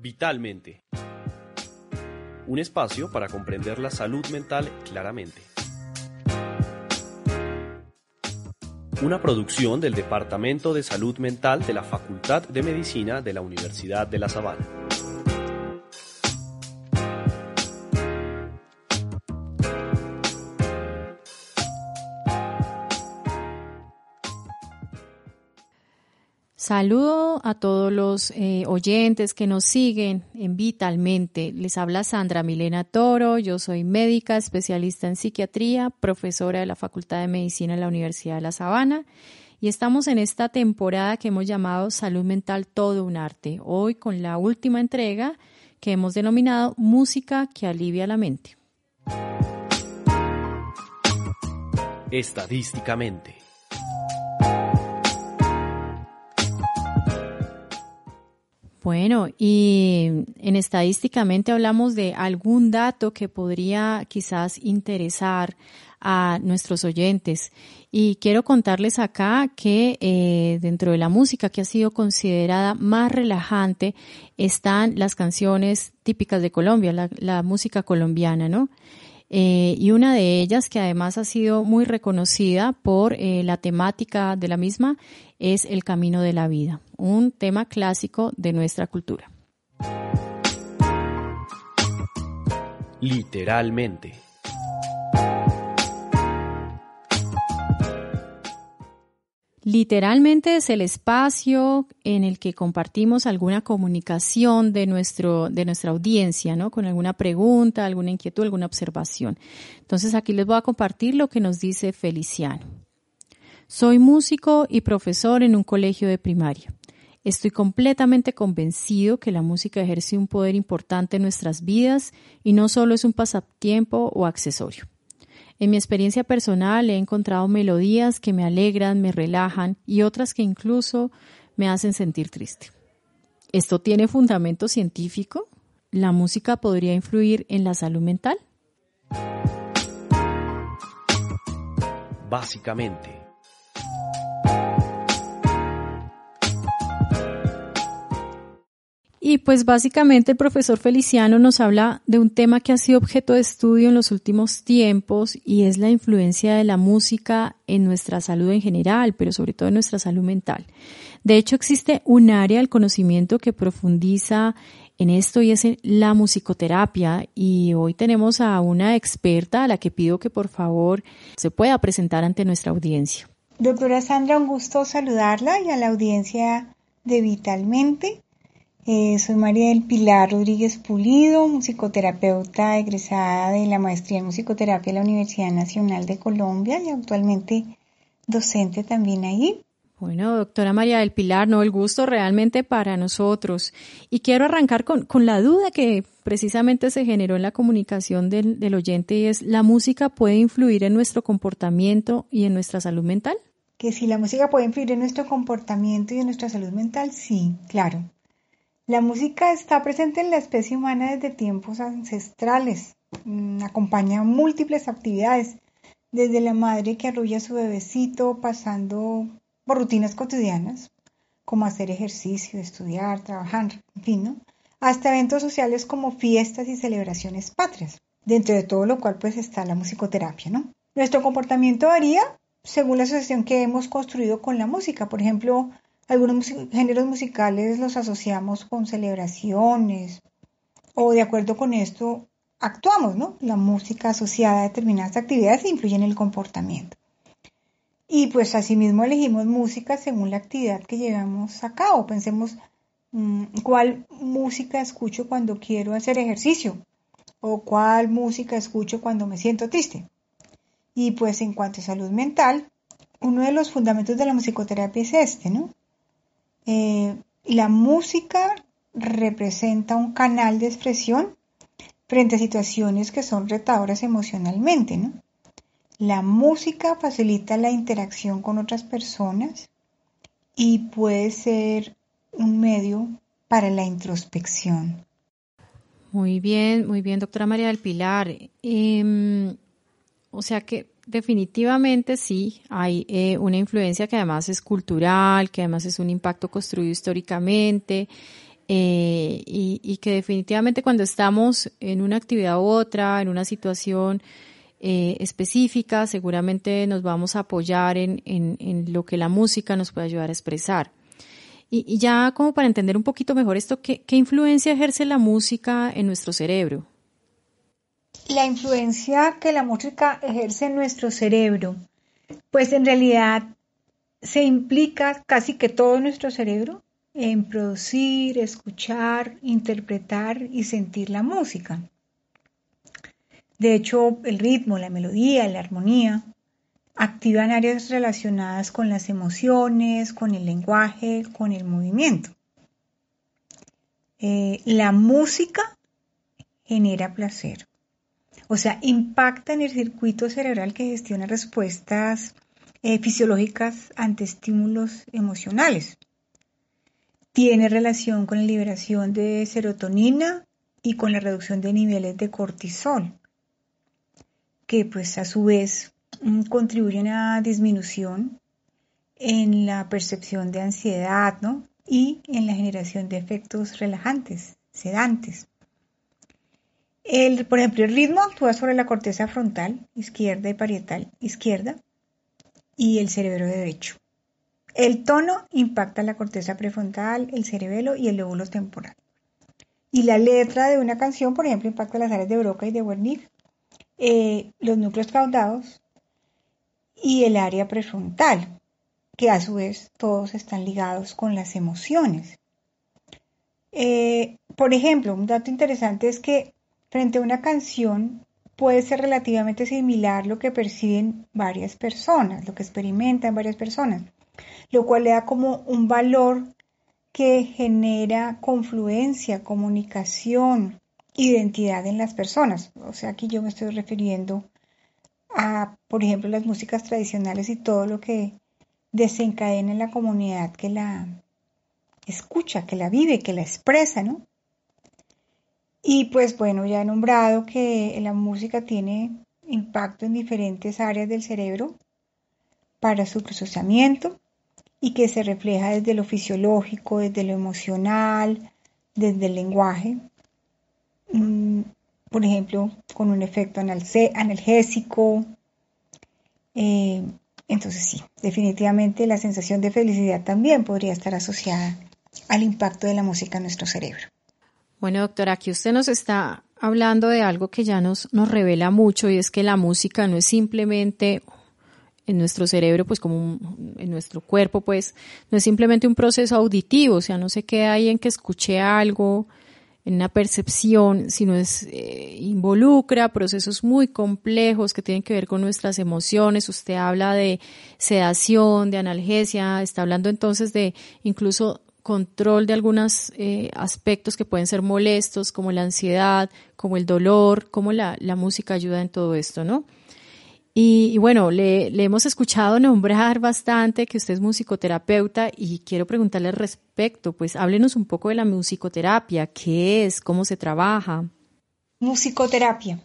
Vitalmente. Un espacio para comprender la salud mental claramente. Una producción del Departamento de Salud Mental de la Facultad de Medicina de la Universidad de La Sabana. Saludo a todos los eh, oyentes que nos siguen en Vitalmente. Les habla Sandra Milena Toro, yo soy médica, especialista en psiquiatría, profesora de la Facultad de Medicina de la Universidad de La Sabana y estamos en esta temporada que hemos llamado Salud Mental Todo un Arte, hoy con la última entrega que hemos denominado Música que alivia la mente. Estadísticamente. Bueno, y en estadísticamente hablamos de algún dato que podría quizás interesar a nuestros oyentes. Y quiero contarles acá que eh, dentro de la música que ha sido considerada más relajante están las canciones típicas de Colombia, la, la música colombiana, ¿no? Eh, y una de ellas, que además ha sido muy reconocida por eh, la temática de la misma, es El Camino de la Vida, un tema clásico de nuestra cultura. Literalmente. Literalmente es el espacio en el que compartimos alguna comunicación de nuestro, de nuestra audiencia, ¿no? Con alguna pregunta, alguna inquietud, alguna observación. Entonces aquí les voy a compartir lo que nos dice Feliciano. Soy músico y profesor en un colegio de primaria. Estoy completamente convencido que la música ejerce un poder importante en nuestras vidas y no solo es un pasatiempo o accesorio. En mi experiencia personal he encontrado melodías que me alegran, me relajan y otras que incluso me hacen sentir triste. ¿Esto tiene fundamento científico? ¿La música podría influir en la salud mental? Básicamente, Y pues básicamente el profesor Feliciano nos habla de un tema que ha sido objeto de estudio en los últimos tiempos y es la influencia de la música en nuestra salud en general, pero sobre todo en nuestra salud mental. De hecho, existe un área del conocimiento que profundiza en esto y es la musicoterapia y hoy tenemos a una experta a la que pido que por favor se pueda presentar ante nuestra audiencia. Doctora Sandra, un gusto saludarla y a la audiencia de Vitalmente. Eh, soy María del Pilar Rodríguez Pulido, musicoterapeuta egresada de la maestría en musicoterapia de la Universidad Nacional de Colombia y actualmente docente también ahí. Bueno, doctora María del Pilar, no, el gusto realmente para nosotros. Y quiero arrancar con, con la duda que precisamente se generó en la comunicación del, del oyente y es, ¿la música puede influir en nuestro comportamiento y en nuestra salud mental? Que si la música puede influir en nuestro comportamiento y en nuestra salud mental, sí, claro. La música está presente en la especie humana desde tiempos ancestrales. Mm, acompaña múltiples actividades, desde la madre que arrulla a su bebecito, pasando por rutinas cotidianas, como hacer ejercicio, estudiar, trabajar, en fin, hasta eventos sociales como fiestas y celebraciones patrias, dentro de todo lo cual pues está la musicoterapia, ¿no? Nuestro comportamiento varía según la asociación que hemos construido con la música. Por ejemplo, algunos géneros musicales los asociamos con celebraciones o de acuerdo con esto actuamos, ¿no? La música asociada a determinadas actividades influye en el comportamiento. Y pues asimismo elegimos música según la actividad que llevamos a cabo. Pensemos mm, cuál música escucho cuando quiero hacer ejercicio o cuál música escucho cuando me siento triste. Y pues en cuanto a salud mental, uno de los fundamentos de la musicoterapia es este, ¿no? Eh, la música representa un canal de expresión frente a situaciones que son retadoras emocionalmente, ¿no? La música facilita la interacción con otras personas y puede ser un medio para la introspección. Muy bien, muy bien, doctora María del Pilar. Em, o sea que definitivamente sí, hay eh, una influencia que además es cultural, que además es un impacto construido históricamente eh, y, que definitivamente cuando estamos en una actividad u otra, en una situación eh, específica, seguramente nos vamos a apoyar en, en, lo que la música nos puede ayudar a expresar. Y, ya como para entender un poquito mejor esto, ¿qué, ¿qué influencia ejerce la música en nuestro cerebro? La influencia que la música ejerce en nuestro cerebro, pues en realidad se implica casi que todo nuestro cerebro en producir, escuchar, interpretar y sentir la música. De hecho, el ritmo, la melodía, la armonía activan áreas relacionadas con las emociones, con el lenguaje, con el movimiento. Eh, la música genera placer, o sea, impacta en el circuito cerebral que gestiona respuestas eh, fisiológicas ante estímulos emocionales. Tiene relación con la liberación de serotonina y con la reducción de niveles de cortisol que pues a su vez mm, contribuyen a disminución en la percepción de ansiedad ¿no? y en la generación de efectos relajantes, sedantes. El, por ejemplo, el ritmo actúa sobre la corteza frontal izquierda y parietal izquierda y el cerebro derecho. El tono impacta la corteza prefrontal, el cerebelo y el lóbulo temporal. Y la letra de una canción, por ejemplo, impacta las áreas de Broca y de Wernicke eh, los núcleos caudados y el área prefrontal, que a su vez todos están ligados con las emociones. Eh, por ejemplo, un dato interesante es que frente a una canción puede ser relativamente similar lo que perciben varias personas, lo que experimentan varias personas, lo cual le da como un valor que genera confluencia, comunicación, identidad en las personas. O sea, aquí yo me estoy refiriendo a, por ejemplo, las músicas tradicionales y todo lo que desencadena en la comunidad que la escucha, que la vive, que la expresa, ¿no? Y pues bueno, ya he nombrado que la música tiene impacto en diferentes áreas del cerebro para su procesamiento y que se refleja desde lo fisiológico, desde lo emocional, desde el lenguaje, Mm, por ejemplo, con un efecto analgésico. Eh, entonces sí, definitivamente la sensación de felicidad también podría estar asociada al impacto de la música en nuestro cerebro. Bueno, doctora, aquí usted nos está hablando de algo que ya nos, nos revela mucho y es que la música no es simplemente en nuestro cerebro, pues como en nuestro cuerpo, pues no es simplemente un proceso auditivo, o sea, no se queda ahí en que escuché algo, en una percepción, sino es, eh, involucra procesos muy complejos que tienen que ver con nuestras emociones. Usted habla de sedación, de analgesia, está hablando entonces de incluso control de algunos eh, aspectos que pueden ser molestos, como la ansiedad, como el dolor, como la, la música ayuda en todo esto, ¿no? Y, bueno, le, hemos escuchado nombrar bastante que usted es musicoterapeuta y quiero preguntarle al respecto, pues háblenos un poco de la musicoterapia, qué es, cómo se trabaja. Musicoterapia.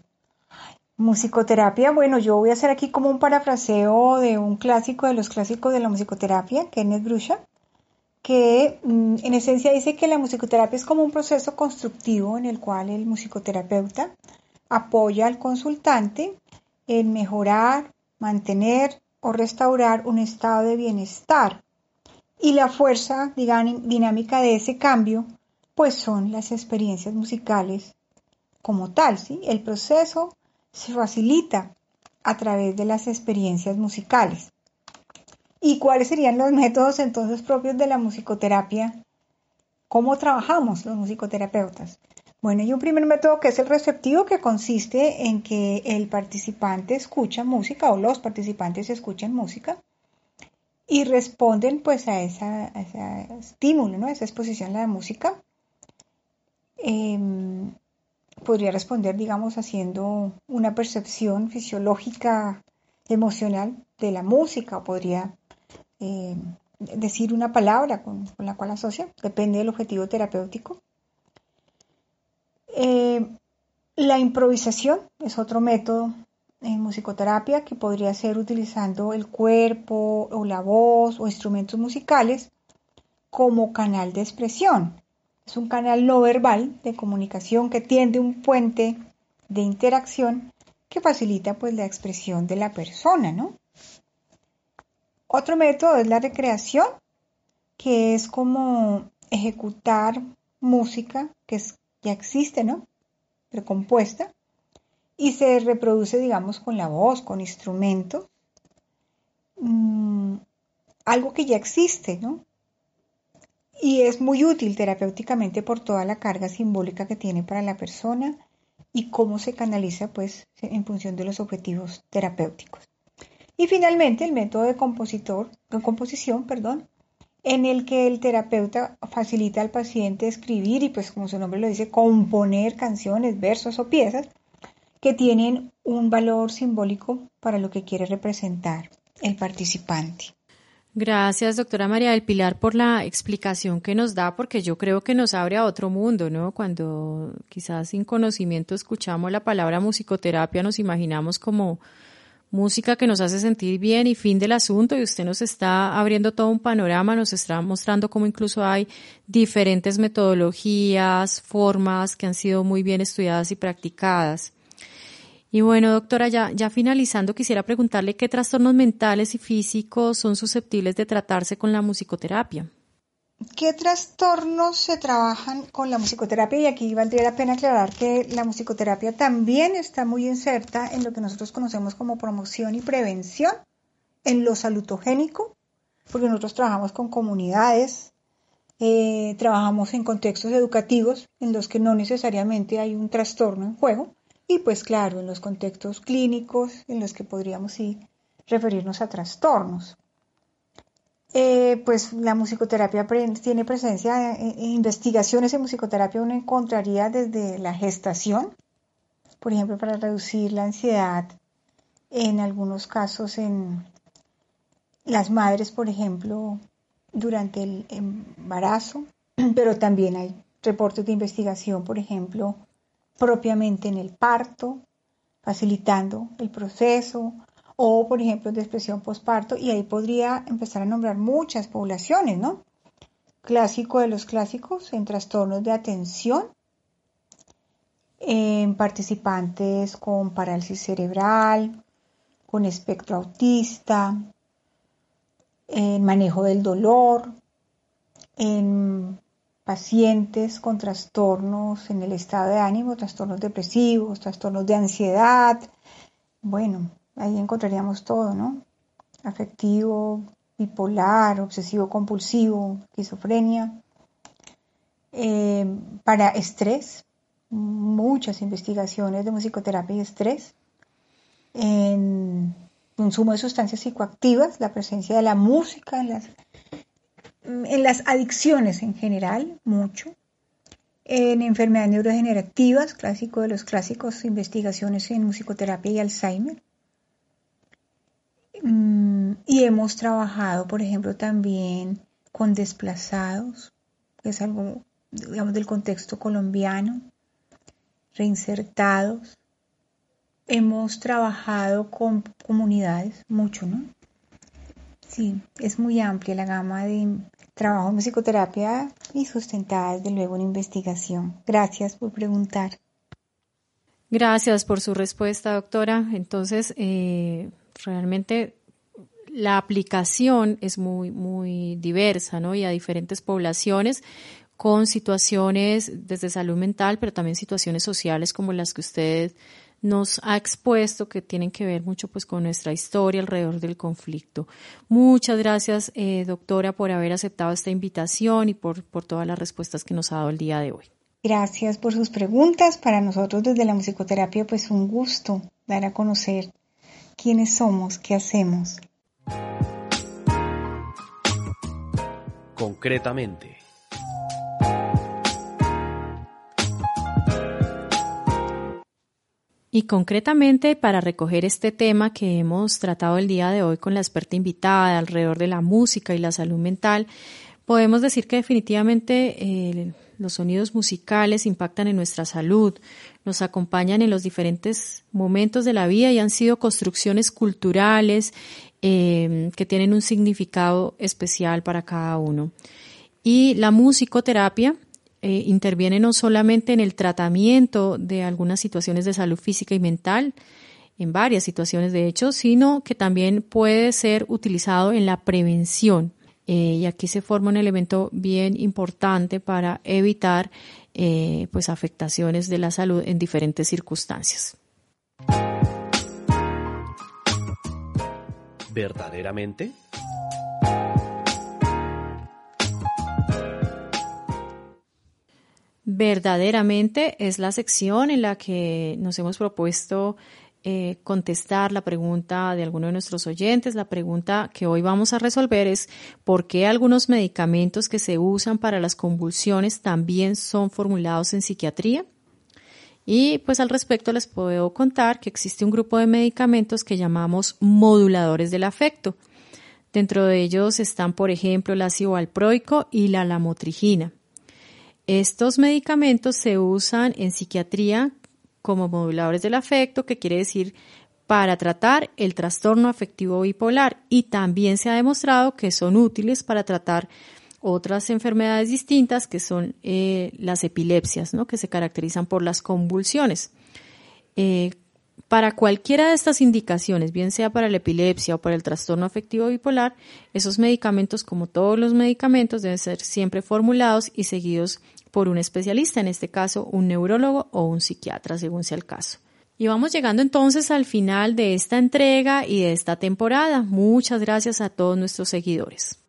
Musicoterapia, bueno, yo voy a hacer aquí como un parafraseo de un clásico de los clásicos de la musicoterapia, Kenneth Brusha, que mm, en esencia dice que la musicoterapia es como un proceso constructivo en el cual el musicoterapeuta apoya al consultante en mejorar, mantener o restaurar un estado de bienestar. Y la fuerza dinámica de ese cambio, pues son las experiencias musicales como tal, ¿sí? El proceso se facilita a través de las experiencias musicales. ¿Y cuáles serían los métodos entonces propios de la musicoterapia? ¿Cómo trabajamos los musicoterapeutas? Bueno, hay un primer método que es el receptivo, que consiste en que el participante escucha música o los participantes escuchan música y responden pues a, ese estímulo, ¿no? a esa exposición a la música. Em, podría responder, digamos, haciendo una percepción fisiológica, emocional de la música, podría em, decir una palabra con, la cual asocia, depende del objetivo terapéutico. Eh, la improvisación es otro método en musicoterapia que podría ser utilizando el cuerpo o la voz o instrumentos musicales como canal de expresión. Es un canal no verbal de comunicación que tiende un puente de interacción que facilita pues la expresión de la persona, ¿no? Otro método es la recreación, que es como ejecutar música que ya existe, ¿no? Recompuesta y se reproduce, digamos, con la voz, con instrumentos, mm, algo que ya existe, ¿no? Y es muy útil terapéuticamente por toda la carga simbólica que tiene para la persona y cómo se canaliza, pues, en función de los objetivos terapéuticos. Y finalmente el método de compositor, de composición, perdón, en el que el terapeuta facilita al paciente escribir y pues como su nombre lo dice, componer canciones, versos o piezas que tienen un valor simbólico para lo que quiere representar el participante. Gracias, doctora María del Pilar, por la explicación que nos da, porque yo creo que nos abre a otro mundo, ¿no? Cuando quizás sin conocimiento escuchamos la palabra musicoterapia, nos imaginamos como música que nos hace sentir bien y fin del asunto y usted nos está abriendo todo un panorama, nos está mostrando cómo incluso hay diferentes metodologías, formas que han sido muy bien estudiadas y practicadas. Y bueno, doctora, ya, ya finalizando, quisiera preguntarle qué trastornos mentales y físicos son susceptibles de tratarse con la musicoterapia. ¿Qué trastornos se trabajan con la musicoterapia? Y aquí valdría la pena aclarar que la musicoterapia también está muy inserta en lo que nosotros conocemos como promoción y prevención en lo salutogénico, porque nosotros trabajamos con comunidades, eh, trabajamos en contextos educativos en los que no necesariamente hay un trastorno en juego, y pues claro, en los contextos clínicos en los que podríamos sí referirnos a trastornos. Eh, pues la musicoterapia tiene presencia en, investigaciones en musicoterapia uno encontraría desde la gestación, por ejemplo, para reducir la ansiedad, en algunos casos en las madres, por ejemplo, durante el embarazo, pero también hay reportes de investigación, por ejemplo, propiamente en el parto, facilitando el proceso, o por ejemplo de expresión postparto y ahí podría empezar a nombrar muchas poblaciones, ¿no? Clásico de los clásicos en trastornos de atención, en participantes con parálisis cerebral, con espectro autista, en manejo del dolor, en pacientes con trastornos en el estado de ánimo, trastornos depresivos, trastornos de ansiedad, bueno, ahí encontraríamos todo, ¿no? Afectivo, bipolar, obsesivo compulsivo, esquizofrenia. Eh, para estrés, muchas investigaciones de musicoterapia y estrés. En consumo de sustancias psicoactivas, la presencia de la música en las, en las adicciones en general, mucho. En enfermedades neurodegenerativas, clásico de los clásicos, investigaciones en musicoterapia y Alzheimer y hemos trabajado, por ejemplo, también con desplazados, que es algo, digamos, del contexto colombiano, reinsertados. Hemos trabajado con comunidades, mucho, ¿no? Sí, es muy amplia la gama de trabajo en psicoterapia y sustentada desde luego en investigación. Gracias por preguntar. Gracias por su respuesta, doctora. Entonces, eh, realmente la aplicación es muy, muy diversa, ¿no? Y a diferentes poblaciones con situaciones desde salud mental, pero también situaciones sociales como las que usted nos ha expuesto, que tienen que ver mucho pues con nuestra historia alrededor del conflicto. Muchas gracias, eh, doctora, por haber aceptado esta invitación y por, por todas las respuestas que nos ha dado el día de hoy. Gracias por sus preguntas. Para nosotros desde la musicoterapia, pues un gusto dar a conocer quiénes somos, qué hacemos. Concretamente. Y concretamente para recoger este tema que hemos tratado el día de hoy con la experta invitada alrededor de la música y la salud mental, podemos decir que definitivamente eh, los sonidos musicales impactan en nuestra salud, nos acompañan en los diferentes momentos de la vida y han sido construcciones culturales eh, que tienen un significado especial para cada uno. Y la musicoterapia eh, interviene no solamente en el tratamiento de algunas situaciones de salud física y mental, en varias situaciones de hecho, sino que también puede ser utilizado en la prevención. Eh, y aquí se forma un elemento bien importante para evitar eh, pues afectaciones de la salud en diferentes circunstancias. ¿Verdaderamente? Verdaderamente es la sección en la que nos hemos propuesto eh, contestar la pregunta de alguno de nuestros oyentes. La pregunta que hoy vamos a resolver es ¿por qué algunos medicamentos que se usan para las convulsiones también son formulados en psiquiatría? Y pues al respecto les puedo contar que existe un grupo de medicamentos que llamamos moduladores del afecto. Dentro de ellos están, por ejemplo, el ácido valproico y la lamotrigina. Estos medicamentos se usan en psiquiatría como moduladores del afecto, que quiere decir para tratar el trastorno afectivo bipolar y también se ha demostrado que son útiles para tratar otras enfermedades distintas que son eh, las epilepsias, ¿no? que se caracterizan por las convulsiones. Eh, para cualquiera de estas indicaciones, bien sea para la epilepsia o para el trastorno afectivo bipolar, esos medicamentos, como todos los medicamentos, deben ser siempre formulados y seguidos por un especialista, en este caso un neurólogo o un psiquiatra, según sea el caso. Y vamos llegando entonces al final de esta entrega y de esta temporada. Muchas gracias a todos nuestros seguidores.